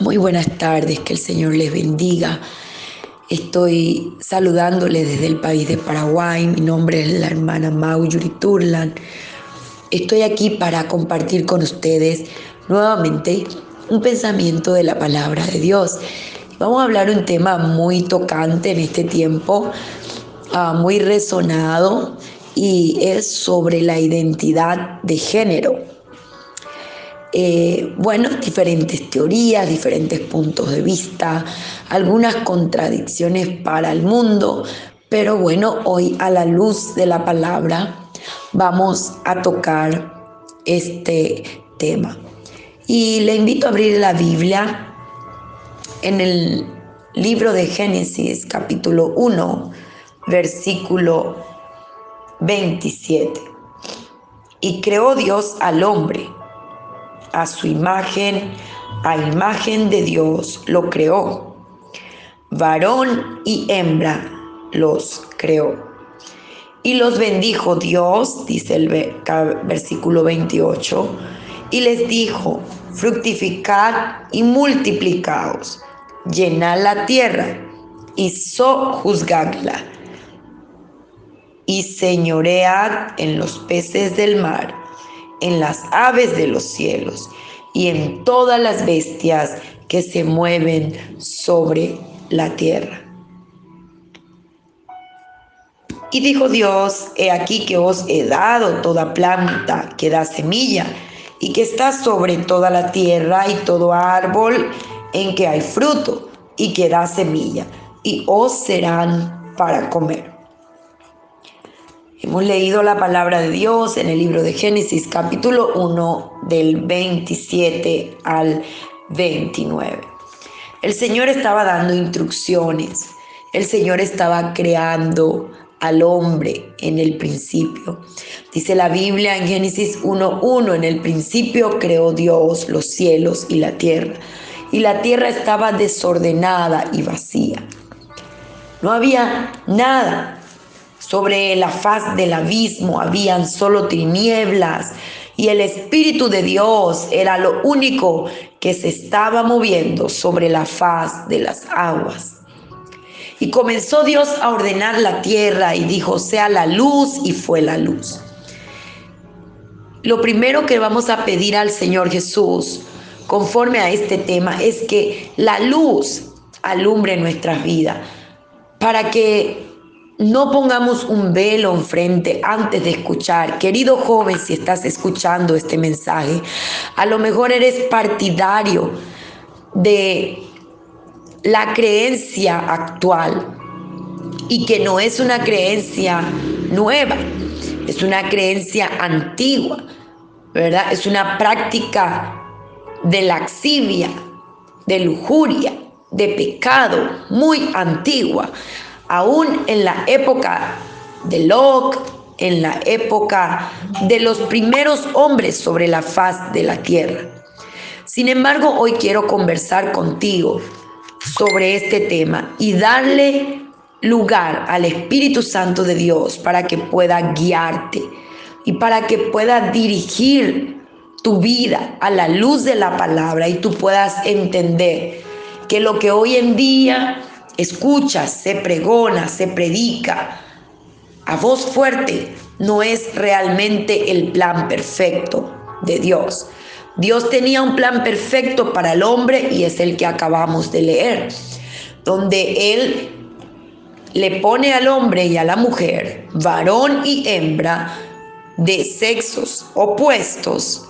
Muy buenas tardes, que el Señor les bendiga. Estoy saludándoles desde el país de Paraguay. Mi nombre es la hermana Mau Turlan. Estoy aquí para compartir con ustedes nuevamente un pensamiento de la palabra de Dios. Vamos a hablar un tema muy tocante en este tiempo, uh, muy resonado, y es sobre la identidad de género. Eh, bueno, diferentes teorías, diferentes puntos de vista, algunas contradicciones para el mundo, pero bueno, hoy a la luz de la palabra vamos a tocar este tema. Y le invito a abrir la Biblia en el libro de Génesis capítulo 1, versículo 27. Y creó Dios al hombre a su imagen, a imagen de Dios lo creó. Varón y hembra los creó. Y los bendijo Dios, dice el versículo 28, y les dijo, fructificad y multiplicaos, llenad la tierra y sojuzgadla, y señoread en los peces del mar en las aves de los cielos y en todas las bestias que se mueven sobre la tierra. Y dijo Dios, he aquí que os he dado toda planta que da semilla y que está sobre toda la tierra y todo árbol en que hay fruto y que da semilla, y os serán para comer. Hemos leído la palabra de Dios en el libro de Génesis capítulo 1 del 27 al 29. El Señor estaba dando instrucciones, el Señor estaba creando al hombre en el principio. Dice la Biblia en Génesis 1.1, en el principio creó Dios los cielos y la tierra, y la tierra estaba desordenada y vacía. No había nada, sobre la faz del abismo habían solo tinieblas y el Espíritu de Dios era lo único que se estaba moviendo sobre la faz de las aguas. Y comenzó Dios a ordenar la tierra y dijo, sea la luz y fue la luz. Lo primero que vamos a pedir al Señor Jesús conforme a este tema es que la luz alumbre nuestras vidas para que no pongamos un velo enfrente antes de escuchar. Querido joven, si estás escuchando este mensaje, a lo mejor eres partidario de la creencia actual y que no es una creencia nueva, es una creencia antigua, ¿verdad? Es una práctica de laxivia, de lujuria, de pecado muy antigua aún en la época de Locke, en la época de los primeros hombres sobre la faz de la tierra. Sin embargo, hoy quiero conversar contigo sobre este tema y darle lugar al Espíritu Santo de Dios para que pueda guiarte y para que pueda dirigir tu vida a la luz de la palabra y tú puedas entender que lo que hoy en día escuchas, se pregona, se predica a voz fuerte, no es realmente el plan perfecto de Dios. Dios tenía un plan perfecto para el hombre y es el que acabamos de leer, donde Él le pone al hombre y a la mujer, varón y hembra, de sexos opuestos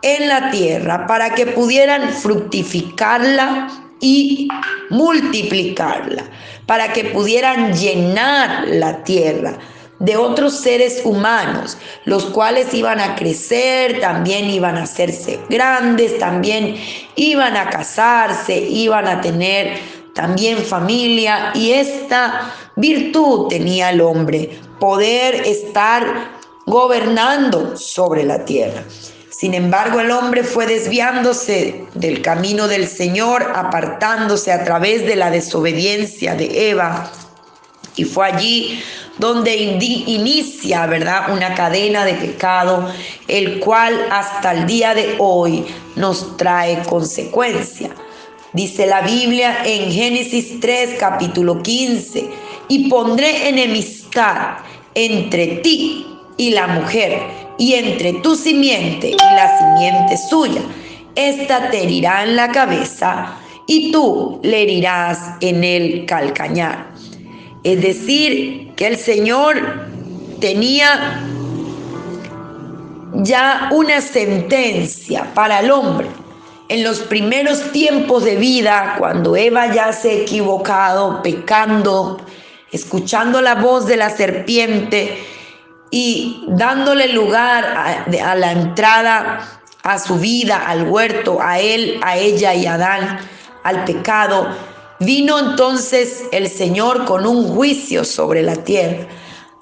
en la tierra para que pudieran fructificarla y multiplicarla, para que pudieran llenar la tierra de otros seres humanos, los cuales iban a crecer, también iban a hacerse grandes, también iban a casarse, iban a tener también familia y esta virtud tenía el hombre, poder estar gobernando sobre la tierra. Sin embargo, el hombre fue desviándose del camino del Señor, apartándose a través de la desobediencia de Eva. Y fue allí donde inicia, ¿verdad?, una cadena de pecado, el cual hasta el día de hoy nos trae consecuencia. Dice la Biblia en Génesis 3, capítulo 15, y pondré enemistad entre ti y la mujer, y entre tu simiente y la simiente suya. Esta te herirá en la cabeza y tú le herirás en el calcañar. Es decir, que el Señor tenía ya una sentencia para el hombre. En los primeros tiempos de vida, cuando Eva ya se ha equivocado, pecando, escuchando la voz de la serpiente y dándole lugar a, la entrada a su vida, al huerto, a él, a ella y a Adán, al pecado, vino entonces el Señor con un juicio sobre la tierra.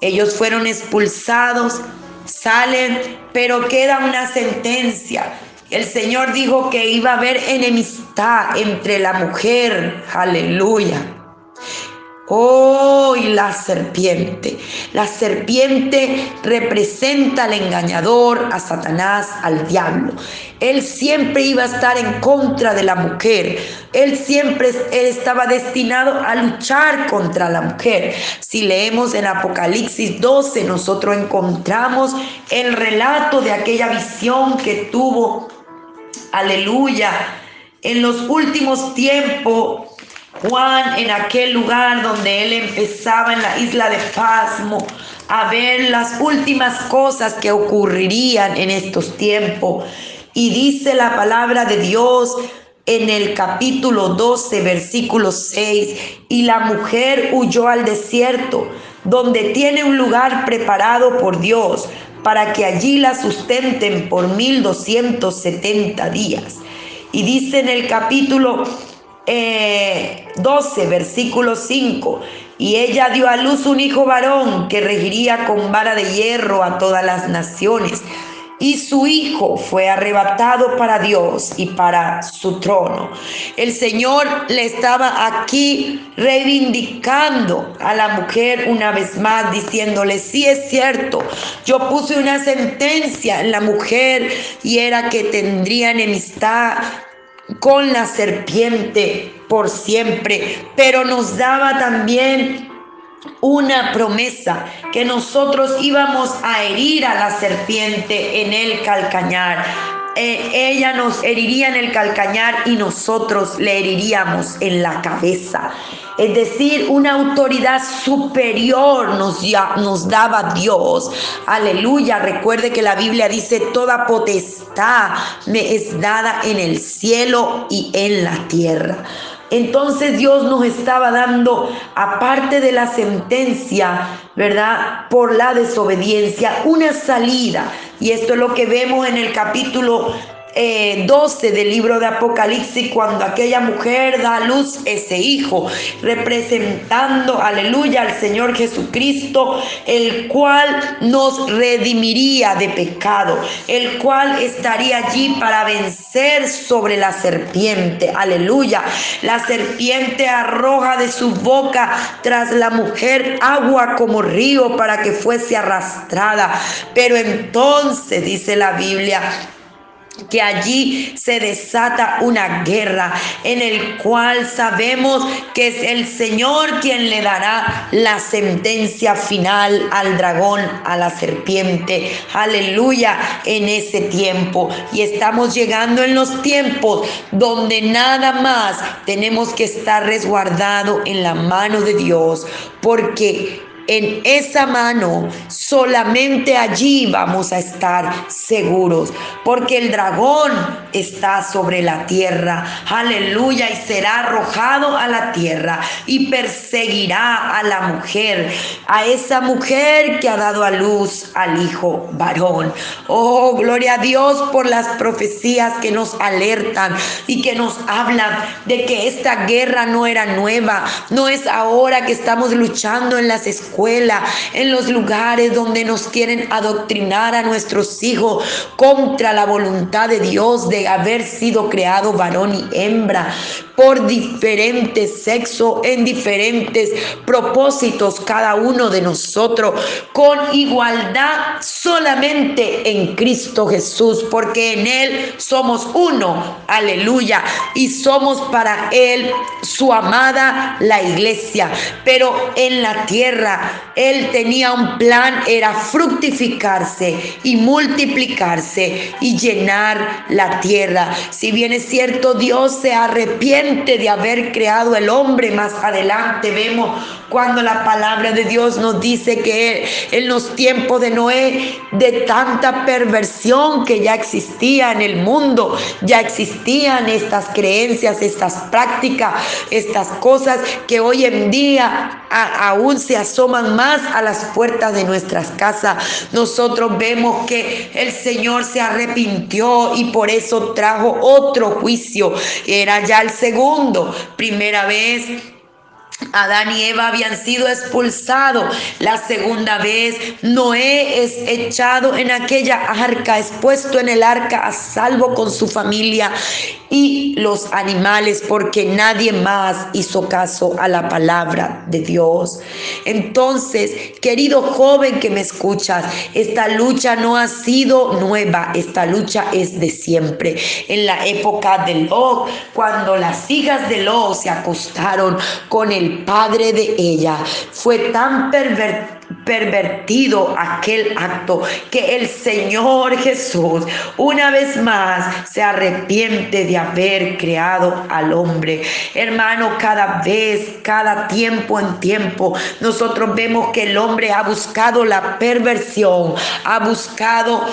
Ellos fueron expulsados, salen, pero queda una sentencia. El Señor dijo que iba a haber enemistad entre la mujer, aleluya, Oh, y la serpiente. La serpiente representa al engañador, a Satanás, al diablo. Él siempre iba a estar en contra de la mujer. Él siempre estaba destinado a luchar contra la mujer. Si leemos en Apocalipsis 12, nosotros encontramos el relato de aquella visión que tuvo, aleluya, en los últimos tiempos Juan en aquel lugar donde él empezaba en la isla de Pasmo a ver las últimas cosas que ocurrirían en estos tiempos. Y dice la palabra de Dios en el capítulo 12, versículo 6, y la mujer huyó al desierto, donde tiene un lugar preparado por Dios, para que allí la sustenten por 1270 días. Y dice en el capítulo 12, eh, versículo 5. Y ella dio a luz un hijo varón que regiría con vara de hierro a todas las naciones. Y su hijo fue arrebatado para Dios y para su trono. El Señor le estaba aquí reivindicando a la mujer una vez más, diciéndole, sí es cierto, yo puse una sentencia en la mujer y era que tendría enemistad con la serpiente por siempre, pero nos daba también una promesa que nosotros íbamos a herir a la serpiente en el calcañar. Eh, ella nos heriría en el calcañar y nosotros le heriríamos en la cabeza. Es decir, una autoridad superior nos, nos daba Dios. Aleluya. Recuerde que la Biblia dice, toda potestad me es dada en el cielo y en la tierra. Entonces Dios nos estaba dando, aparte de la sentencia, ¿verdad? Por la desobediencia, una salida. Y esto es lo que vemos en el capítulo 12 eh, del libro de Apocalipsis, cuando aquella mujer da a luz ese hijo, representando, aleluya, al Señor Jesucristo, el cual nos redimiría de pecado, el cual estaría allí para vencer sobre la serpiente, aleluya. La serpiente arroja de su boca tras la mujer agua como río para que fuese arrastrada, pero entonces, dice la Biblia, que allí se desata una guerra en el cual sabemos que es el Señor quien le dará la sentencia final al dragón, a la serpiente. Aleluya en ese tiempo. Y estamos llegando en los tiempos donde nada más tenemos que estar resguardado en la mano de Dios porque en esa mano, solamente allí vamos a estar seguros, porque el dragón está sobre la tierra, aleluya, y será arrojado a la tierra y perseguirá a la mujer, a esa mujer que ha dado a luz al hijo varón. Oh, gloria a Dios por las profecías que nos alertan y que nos hablan de que esta guerra no era nueva, no es ahora que estamos luchando en las escuelas escuela, en los lugares donde nos quieren adoctrinar a nuestros hijos contra la voluntad de Dios de haber sido creado varón y hembra por diferentes sexos, en diferentes propósitos, cada uno de nosotros, con igualdad solamente en Cristo Jesús, porque en Él somos uno, aleluya, y somos para Él su amada la iglesia. Pero en la tierra Él tenía un plan, era fructificarse y multiplicarse y llenar la tierra. Si bien es cierto, Dios se arrepiente de haber creado el hombre. Más adelante vemos cuando la palabra de Dios nos dice que en los tiempos de Noé, de tanta perversión que ya existía en el mundo, ya existían estas creencias, estas prácticas, estas cosas que hoy en día aún se asoman más a las puertas de nuestras casas. Nosotros vemos que el Señor se arrepintió y por eso trajo otro juicio. Era ya el segundo. Primera vez Adán y Eva habían sido expulsados. La segunda vez Noé es echado en aquella arca, es puesto en el arca a salvo con su familia y los animales porque nadie más hizo caso a la palabra de Dios. Entonces, querido joven que me escuchas, esta lucha no ha sido nueva, esta lucha es de siempre. En la época de Lot, cuando las hijas de Lot se acostaron con el padre de ella, fue tan pervertido pervertido aquel acto, que el Señor Jesús una vez más se arrepiente de haber creado al hombre. Hermano, cada vez, cada tiempo en tiempo, nosotros vemos que el hombre ha buscado la perversión, ha buscado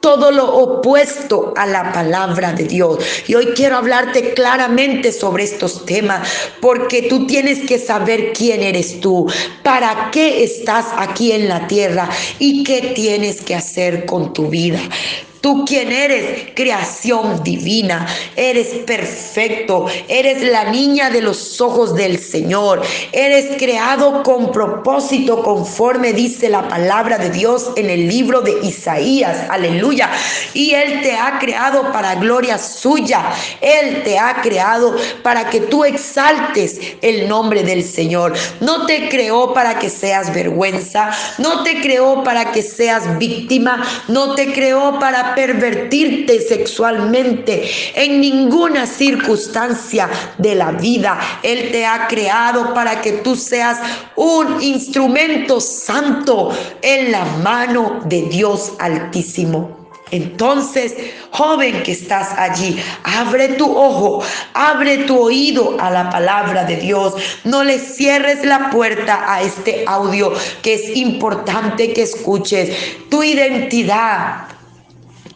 todo lo opuesto a la palabra de Dios. Y hoy quiero hablarte claramente sobre estos temas, porque tú tienes que saber quién eres tú, para qué estás aquí en la tierra y qué tienes que hacer con tu vida. Tú quien eres, creación divina, eres perfecto, eres la niña de los ojos del Señor, eres creado con propósito conforme dice la palabra de Dios en el libro de Isaías, aleluya. Y Él te ha creado para gloria suya, Él te ha creado para que tú exaltes el nombre del Señor. No te creó para que seas vergüenza, no te creó para que seas víctima, no te creó para pervertirte sexualmente en ninguna circunstancia de la vida. Él te ha creado para que tú seas un instrumento santo en la mano de Dios Altísimo. Entonces, joven que estás allí, abre tu ojo, abre tu oído a la palabra de Dios. No le cierres la puerta a este audio que es importante que escuches. Tu identidad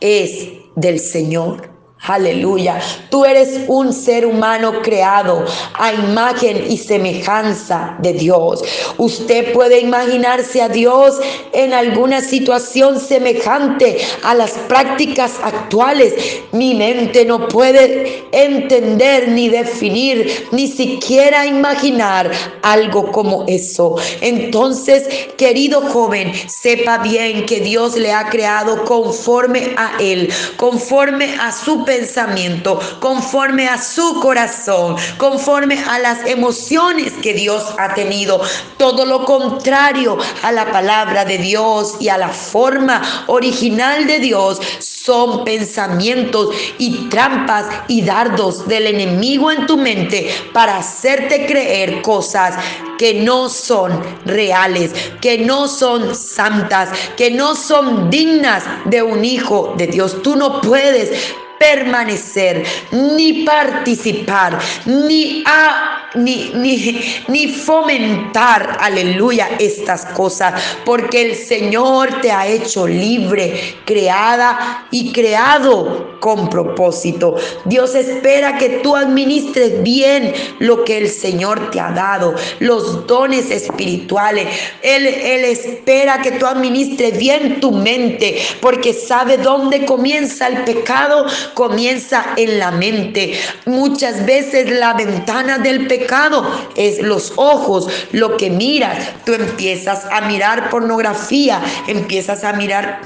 es del Señor. Aleluya. Tú eres un ser humano creado a imagen y semejanza de Dios. Usted puede imaginarse a Dios en alguna situación semejante a las prácticas actuales. Mi mente no puede entender ni definir, ni siquiera imaginar algo como eso. Entonces, querido joven, sepa bien que Dios le ha creado conforme a Él, conforme a su pensamiento, conforme a su corazón, conforme a las emociones que Dios ha tenido. Todo lo contrario a la palabra de Dios y a la forma original de Dios son pensamientos y trampas y dardos del enemigo en tu mente para hacerte creer cosas que no son reales, que no son santas, que no son dignas de un hijo de Dios. Tú no puedes permanecer, ni participar, ni, a, ni, ni, ni fomentar, aleluya, estas cosas, porque el Señor te ha hecho libre, creada y creado con propósito. Dios espera que tú administres bien lo que el Señor te ha dado, los dones espirituales. Él, él espera que tú administres bien tu mente, porque sabe dónde comienza el pecado, comienza en la mente. Muchas veces la ventana del pecado pecado es los ojos, lo que miras. Tú empiezas a mirar pornografía, empiezas a mirar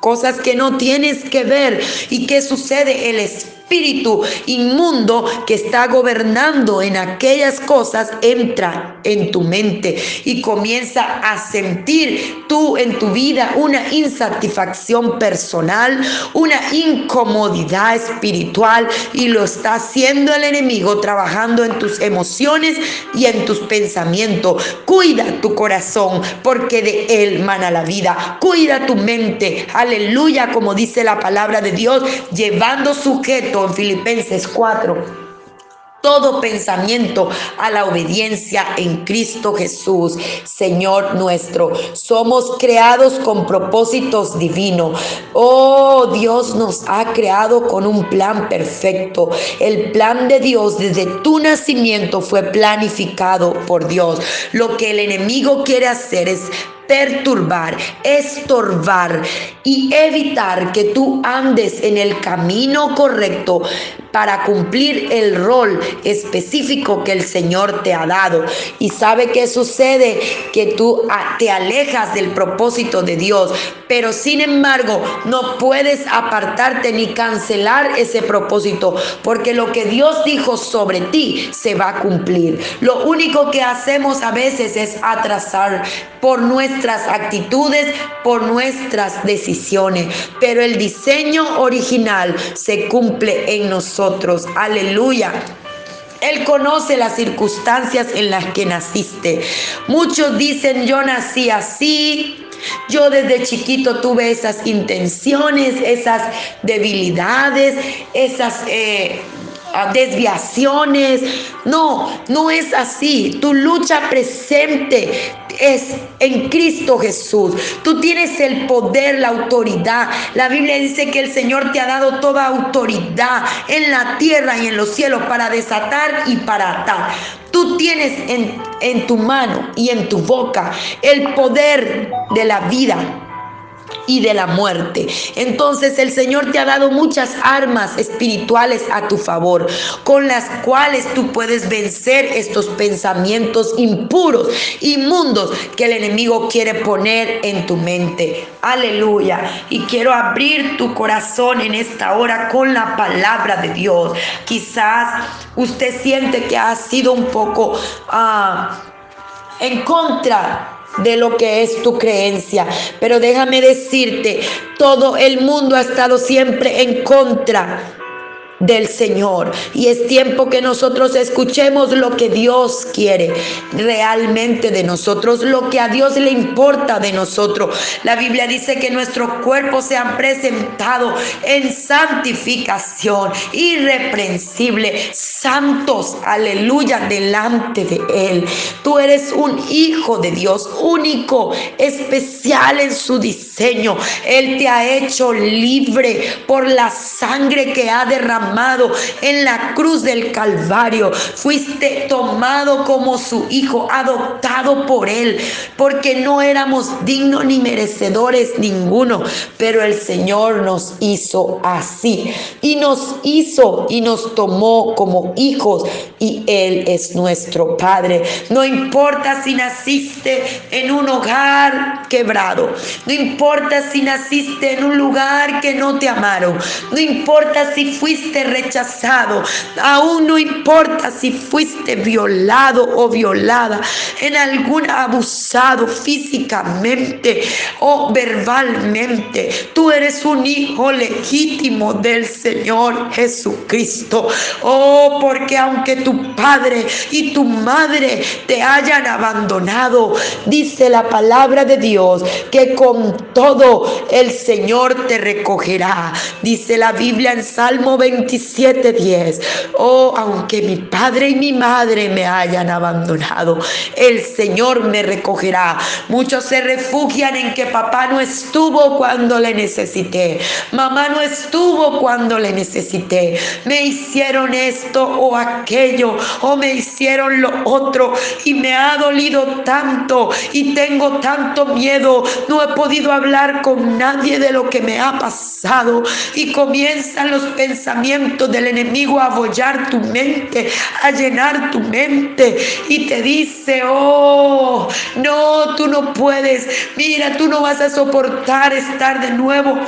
cosas que no tienes que ver. ¿Y qué sucede? El espíritu espíritu inmundo que está gobernando en aquellas cosas entra en tu mente y comienza a sentir tú en tu vida una insatisfacción personal, una incomodidad espiritual y lo está haciendo el enemigo trabajando en tus emociones y en tus pensamientos. Cuida tu corazón porque de él mana la vida. Cuida tu mente, aleluya, como dice la palabra de Dios, llevando sujeto en Filipenses 4 todo pensamiento a la obediencia en Cristo Jesús, Señor nuestro. Somos creados con propósitos divinos. Oh, Dios nos ha creado con un plan perfecto. El plan de Dios desde tu nacimiento fue planificado por Dios. Lo que el enemigo quiere hacer es perturbar, estorbar y evitar que tú andes en el camino correcto para cumplir el rol específico que el Señor te ha dado. Y sabe qué sucede? Que tú te alejas del propósito de Dios, pero sin embargo no puedes apartarte ni cancelar ese propósito, porque lo que Dios dijo sobre ti se va a cumplir. Lo único que hacemos a veces es atrasar por nuestras actitudes, por nuestras decisiones, pero el diseño original se cumple en nosotros. Aleluya. Él conoce las circunstancias en las que naciste. Muchos dicen, yo nací así, yo desde chiquito tuve esas intenciones, esas debilidades, esas... Eh, desviaciones. No, no es así. Tu lucha presente es en Cristo Jesús. Tú tienes el poder, la autoridad. La Biblia dice que el Señor te ha dado toda autoridad en la tierra y en los cielos para desatar y para atar. Tú tienes en, en tu mano y en tu boca el poder de la vida y de la muerte. Entonces el Señor te ha dado muchas armas espirituales a tu favor, con las cuales tú puedes vencer estos pensamientos impuros, inmundos que el enemigo quiere poner en tu mente. Aleluya. Y quiero abrir tu corazón en esta hora con la palabra de Dios. Quizás usted siente que ha sido un poco ah, en contra de lo que es tu creencia. Pero déjame decirte, todo el mundo ha estado siempre en contra del Señor. Y es tiempo que nosotros escuchemos lo que Dios quiere realmente de nosotros, lo que a Dios le importa de nosotros. La Biblia dice que nuestros cuerpos se han presentado en santificación, irreprensible, santos, aleluya, delante de Él. Tú eres un hijo de Dios, único, especial en su diseño. Él te ha hecho libre por la sangre que ha derramado amado en la cruz del Calvario. Fuiste tomado como su hijo, adoptado por él, porque no éramos dignos ni merecedores ninguno, pero el Señor nos hizo así y nos hizo y nos tomó como hijos y Él es nuestro Padre. No importa si naciste en un hogar quebrado, no importa si naciste en un lugar que no te amaron, no importa si fuiste rechazado, aún no importa si fuiste violado o violada, en algún abusado físicamente o verbalmente, tú eres un hijo legítimo del Señor Jesucristo. Oh, porque aunque tu padre y tu madre te hayan abandonado, dice la palabra de Dios que con todo el Señor te recogerá. Dice la Biblia en Salmo 20 27:10. Oh, aunque mi padre y mi madre me hayan abandonado, el Señor me recogerá. Muchos se refugian en que papá no estuvo cuando le necesité. Mamá no estuvo cuando le necesité. Me hicieron esto o aquello o me hicieron lo otro y me ha dolido tanto y tengo tanto miedo. No he podido hablar con nadie de lo que me ha pasado y comienzan los pensamientos del enemigo a abollar tu mente, a llenar tu mente. Y te dice, oh, no, tú no puedes, mira, tú no vas a soportar estar de nuevo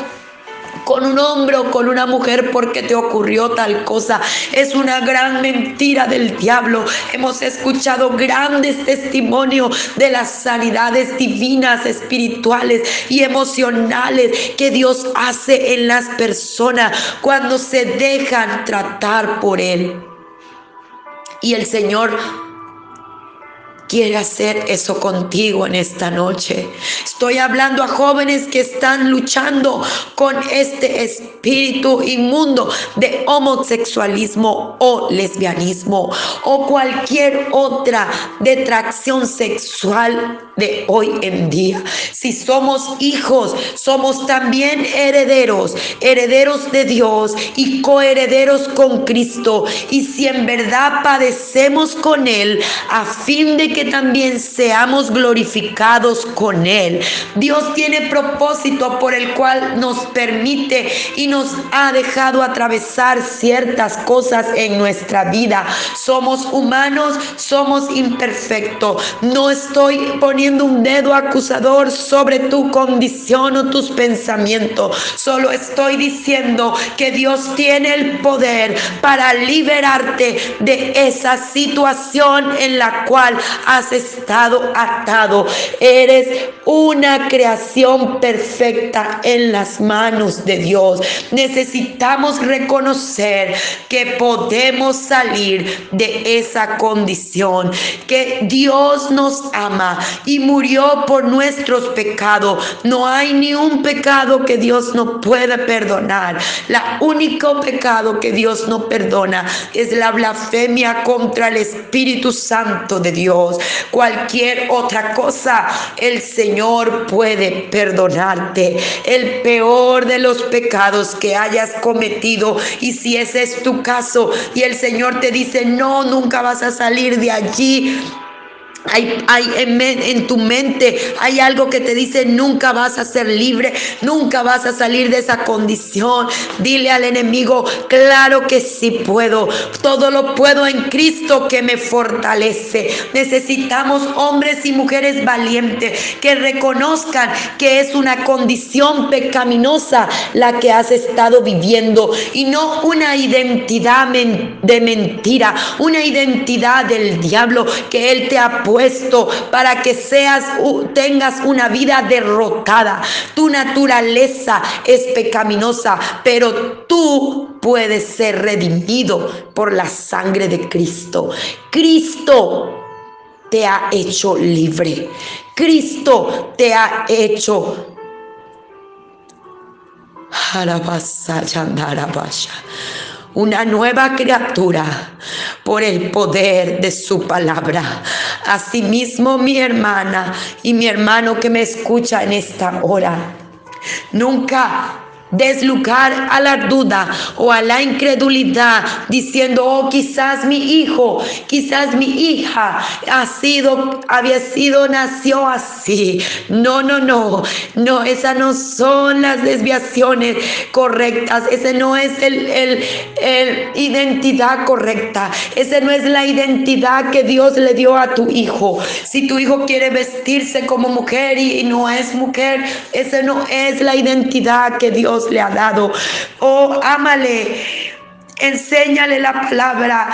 con un hombre o con una mujer porque te ocurrió tal cosa. Es una gran mentira del diablo. Hemos escuchado grandes testimonios de las sanidades divinas, espirituales y emocionales que Dios hace en las personas cuando se dejan tratar por Él. Y el Señor quiere hacer eso contigo en esta noche. Estoy hablando a jóvenes que están luchando con este espíritu inmundo de homosexualismo o lesbianismo o cualquier otra detracción sexual de hoy en día. Si somos hijos, somos también herederos, herederos de Dios y coherederos con Cristo. Y si en verdad padecemos con Él, a fin de que también seamos glorificados con Él. Dios tiene propósito por el cual nos permite y nos ha dejado atravesar ciertas cosas en nuestra vida. Somos humanos, somos imperfectos. No estoy poniendo un dedo acusador sobre tu condición o tus pensamientos. Solo estoy diciendo que Dios tiene el poder para liberarte de esa situación en la cual has estado atado. Eres una creación perfecta en las manos de Dios. Necesitamos reconocer que podemos salir de esa condición, que Dios nos ama y murió por nuestros pecados. No hay ni un pecado que Dios no pueda perdonar. La único pecado que Dios no perdona es la blasfemia contra el Espíritu Santo de Dios cualquier otra cosa, el Señor puede perdonarte. El peor de los pecados que hayas cometido y si ese es tu caso y el Señor te dice, no, nunca vas a salir de allí hay, en, tu mente hay algo que te dice nunca vas a ser libre, nunca vas a salir de esa condición. Dile al enemigo, claro que sí puedo, todo lo puedo en Cristo que me fortalece. Necesitamos hombres y mujeres valientes que reconozcan que es una condición pecaminosa la que has estado viviendo y no una identidad de mentira, una identidad del diablo que él te ha para que seas, tengas una vida derrotada. Tu naturaleza es pecaminosa, pero tú puedes ser redimido por la sangre de Cristo. Cristo te ha hecho libre. Cristo te ha hecho una nueva criatura por el poder de su palabra. Asimismo, mi hermana y mi hermano que me escucha en esta hora, nunca des lugar a la duda o a la incredulidad diciendo, oh, quizás mi hijo, quizás mi hija ha sido, había sido, nació así. No, no, no, no, esas no son las desviaciones correctas, ese no es el, el, identidad correcta, ese no es la identidad que Dios le dio a tu hijo. Si tu hijo quiere vestirse como mujer y, y no es mujer, ese no es la identidad que Dios le ha dado. Oh, ámale. Enséñale la palabra,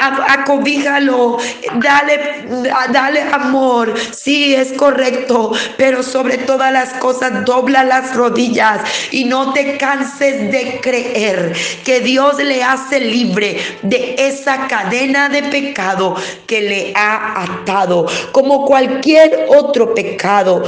acobíjalo, dale, dale amor, sí es correcto, pero sobre todas las cosas dobla las rodillas y no te canses de creer que Dios le hace libre de esa cadena de pecado que le ha atado, como cualquier otro pecado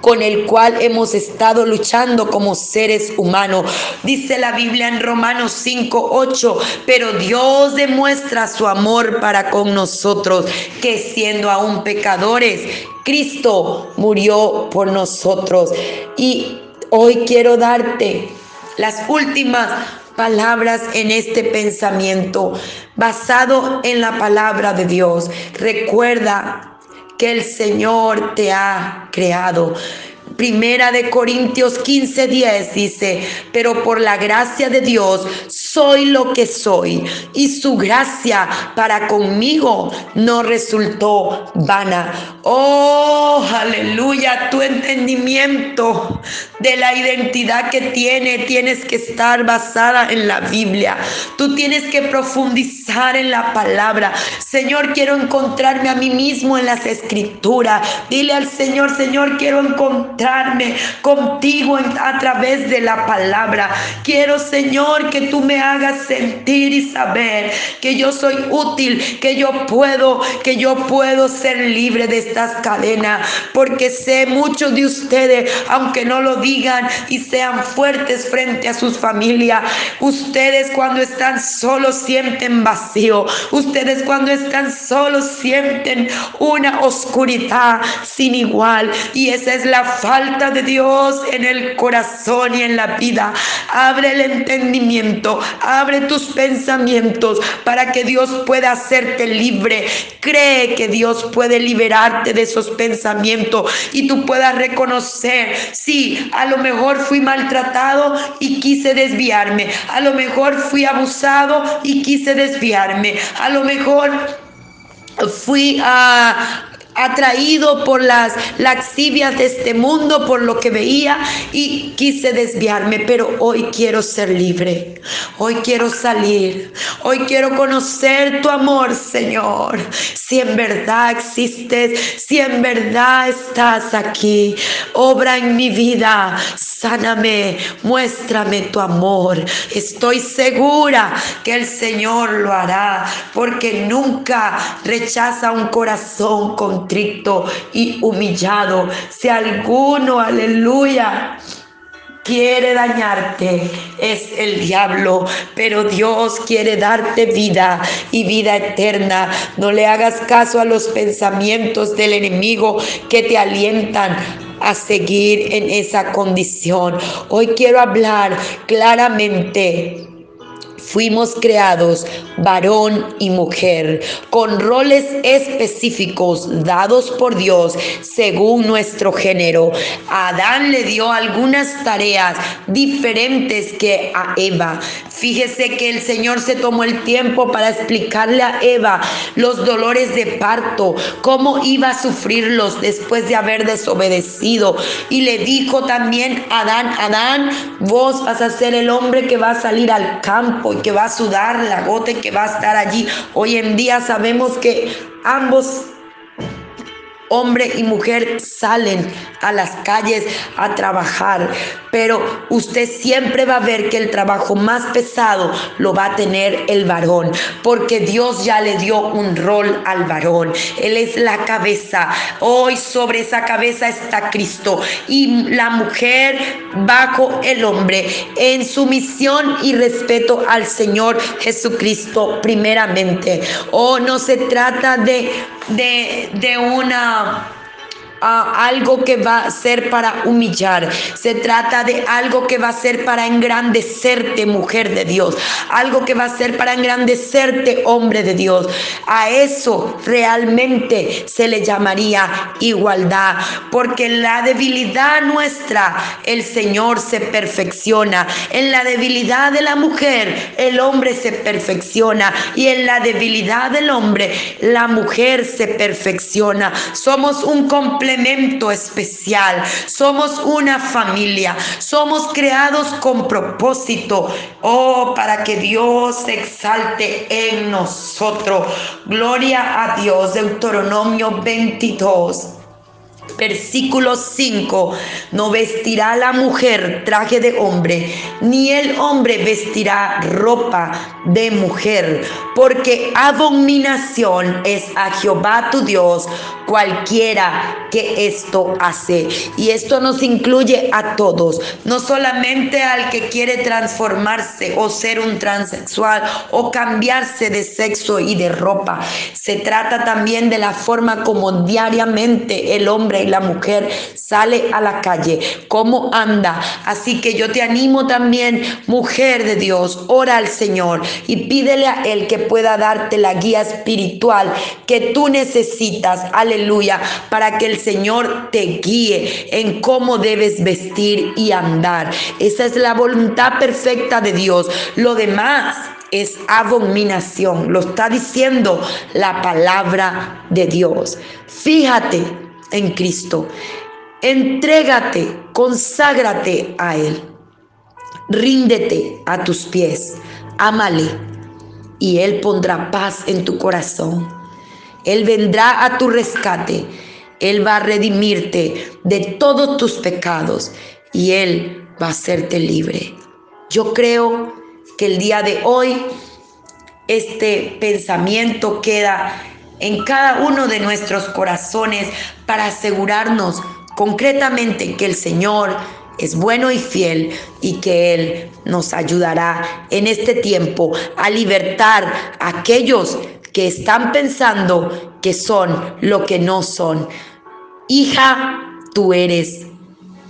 con el cual hemos estado luchando como seres humanos. Dice la Biblia en Romanos 5, 8, pero Dios demuestra su amor para con nosotros, que siendo aún pecadores, Cristo murió por nosotros. Y hoy quiero darte las últimas palabras en este pensamiento basado en la palabra de Dios. Recuerda que el Señor te ha creado. Primera de Corintios 15, 10 dice, pero por la gracia de Dios soy lo que soy y su gracia para conmigo no resultó vana. Oh, aleluya, tu entendimiento de la identidad que tiene tienes que estar basada en la Biblia. Tú tienes que profundizar en la palabra. Señor, quiero encontrarme a mí mismo en las escrituras. Dile al Señor, Señor, quiero contigo a través de la palabra. Quiero, Señor, que tú me hagas sentir y saber que yo soy útil, que yo puedo, que yo puedo ser libre de estas cadenas, porque sé muchos de ustedes, aunque no lo digan y sean fuertes frente a sus familias, ustedes cuando están solos sienten vacío, ustedes cuando están solos sienten una oscuridad sin igual y esa es la falta de Dios en el corazón y en la vida. Abre el entendimiento, abre tus pensamientos para que Dios pueda hacerte libre. Cree que Dios puede liberarte de esos pensamientos y tú puedas reconocer, sí, a lo mejor fui maltratado y quise desviarme, a lo mejor fui abusado y quise desviarme, a lo mejor fui a, atraído por las laxivias de este mundo, por lo que veía y quise desviarme, pero hoy quiero ser libre, hoy quiero salir, hoy quiero conocer tu amor, Señor. Si en verdad existes, si en verdad estás aquí, obra en mi vida, Sáname, muéstrame tu amor. Estoy segura que el Señor lo hará, porque nunca rechaza un corazón contrito y humillado. Si alguno, aleluya, quiere dañarte es el diablo, pero Dios quiere darte vida y vida eterna. No le hagas caso a los pensamientos del enemigo que te alientan a seguir en esa condición. Hoy quiero hablar claramente Fuimos creados varón y mujer con roles específicos dados por Dios según nuestro género. Adán le dio algunas tareas diferentes que a Eva. Fíjese que el Señor se tomó el tiempo para explicarle a Eva los dolores de parto, cómo iba a sufrirlos después de haber desobedecido. Y le dijo también a Adán, Adán, vos vas a ser el hombre que va a salir al campo que va a sudar la gota y que va a estar allí. Hoy en día sabemos que ambos hombre y mujer salen a las calles a trabajar, pero usted siempre va a ver que el trabajo más pesado lo va a tener el varón, porque Dios ya le dio un rol al varón. Él es la cabeza. Hoy sobre esa cabeza está Cristo y la mujer bajo el hombre en sumisión y respeto al Señor Jesucristo primeramente. Oh, no se trata de, de, de una algo que va a ser para humillar. Se trata de algo que va a ser para engrandecerte, mujer de Dios. Algo que va a ser para engrandecerte, hombre de Dios. A eso realmente se le llamaría igualdad. Porque en la debilidad nuestra, el Señor se perfecciona. En la debilidad de la mujer, el hombre se perfecciona. Y en la debilidad del hombre, la mujer se perfecciona. Somos un completo especial. Somos una familia. Somos creados con propósito. Oh, para que Dios se exalte en nosotros. Gloria a Dios. Deuteronomio 22. Versículo 5, no vestirá la mujer traje de hombre, ni el hombre vestirá ropa de mujer, porque abominación es a Jehová tu Dios cualquiera que esto hace. Y esto nos incluye a todos, no solamente al que quiere transformarse o ser un transexual o cambiarse de sexo y de ropa. Se trata también de la forma como diariamente el hombre y la mujer sale a la calle, cómo anda. Así que yo te animo también, mujer de Dios, ora al Señor y pídele a Él que pueda darte la guía espiritual que tú necesitas. Aleluya aleluya, para que el Señor te guíe en cómo debes vestir y andar. Esa es la voluntad perfecta de Dios. Lo demás es abominación. Lo está diciendo la palabra de Dios. Fíjate en Cristo. Entrégate, conságrate a Él. Ríndete a tus pies. Ámale y Él pondrá paz en tu corazón. Él vendrá a tu rescate. Él va a redimirte de todos tus pecados y Él va a hacerte libre. Yo creo que el día de hoy este pensamiento queda en cada uno de nuestros corazones para asegurarnos concretamente que el Señor es bueno y fiel y que Él nos ayudará en este tiempo a libertar a aquellos que están pensando que son lo que no son. Hija, tú eres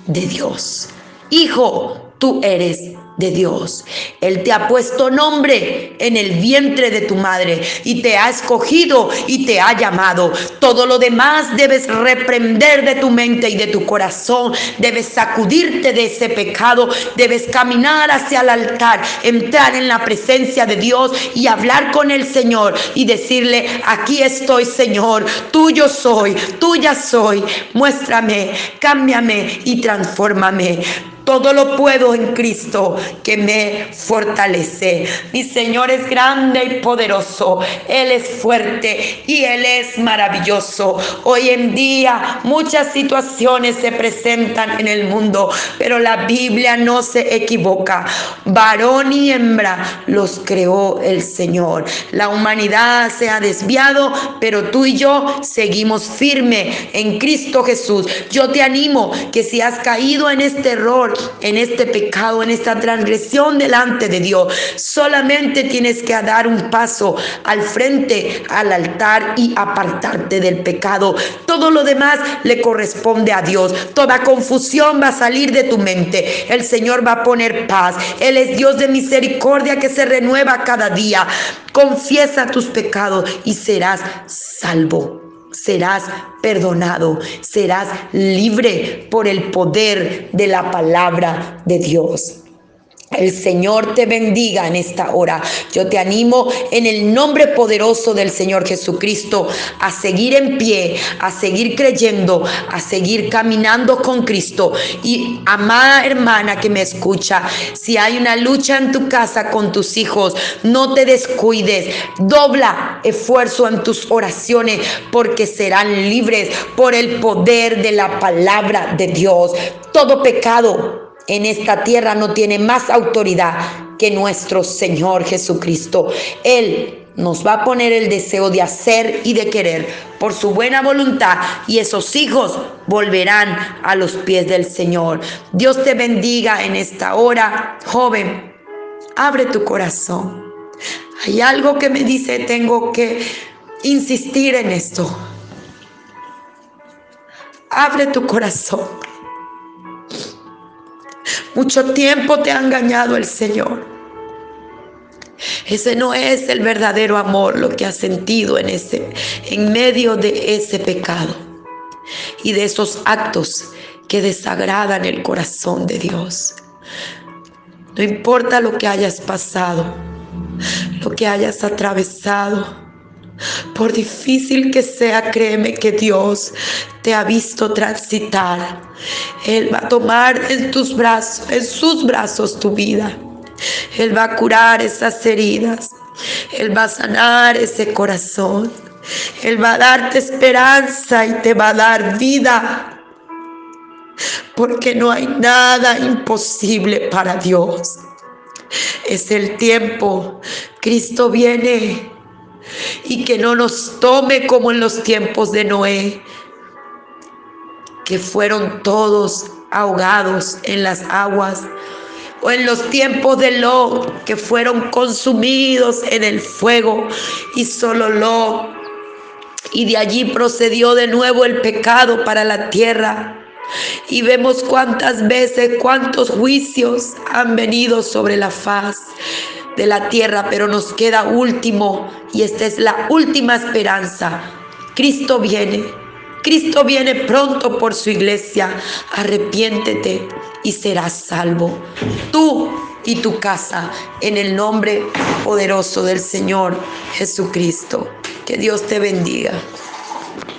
de Dios. Hijo, tú eres de Dios. Él te ha puesto nombre en el vientre de tu madre y te ha escogido y te ha llamado. Todo lo demás debes reprender de tu mente y de tu corazón. Debes sacudirte de ese pecado. Debes caminar hacia el altar, entrar en la presencia de Dios y hablar con el Señor y decirle, aquí estoy Señor, tuyo soy, tuya soy. Muéstrame, cámbiame y transfórmame. Todo lo puedo en Cristo que me fortalece. Mi Señor es grande y poderoso. Él es fuerte y Él es maravilloso. Hoy en día muchas situaciones se presentan en el mundo, pero la Biblia no se equivoca. Varón y hembra los creó el Señor. La humanidad se ha desviado, pero tú y yo seguimos firme en Cristo Jesús. Yo te animo que si has caído en este error, en este pecado, en esta transgresión delante de Dios. Solamente tienes que dar un paso al frente, al altar y apartarte del pecado. Todo lo demás le corresponde a Dios. Toda confusión va a salir de tu mente. El Señor va a poner paz. Él es Dios de misericordia que se renueva cada día. Confiesa tus pecados y serás salvo serás perdonado, serás libre por el poder de la palabra de Dios. El Señor te bendiga en esta hora. Yo te animo en el nombre poderoso del Señor Jesucristo a seguir en pie, a seguir creyendo, a seguir caminando con Cristo. Y amada hermana que me escucha, si hay una lucha en tu casa con tus hijos, no te descuides. Dobla esfuerzo en tus oraciones porque serán libres por el poder de la palabra de Dios. Todo pecado en esta tierra no tiene más autoridad que nuestro Señor Jesucristo. Él nos va a poner el deseo de hacer y de querer por su buena voluntad y esos hijos volverán a los pies del Señor. Dios te bendiga en esta hora, joven. Abre tu corazón. Hay algo que me dice, tengo que insistir en esto. Abre tu corazón. Mucho tiempo te ha engañado el Señor. Ese no es el verdadero amor lo que has sentido en ese en medio de ese pecado y de esos actos que desagradan el corazón de Dios. No importa lo que hayas pasado, lo que hayas atravesado, por difícil que sea, créeme que Dios te ha visto transitar. Él va a tomar en tus brazos, en sus brazos tu vida. Él va a curar esas heridas. Él va a sanar ese corazón. Él va a darte esperanza y te va a dar vida. Porque no hay nada imposible para Dios. Es el tiempo. Cristo viene y que no nos tome como en los tiempos de Noé, que fueron todos ahogados en las aguas, o en los tiempos de Lot, que fueron consumidos en el fuego, y solo Lot, y de allí procedió de nuevo el pecado para la tierra. Y vemos cuántas veces, cuántos juicios han venido sobre la faz de la tierra, pero nos queda último y esta es la última esperanza. Cristo viene Cristo viene pronto por su iglesia. Arrepiéntete y serás salvo. Tú y tu casa en el nombre poderoso del Señor Jesucristo. Que Dios te bendiga.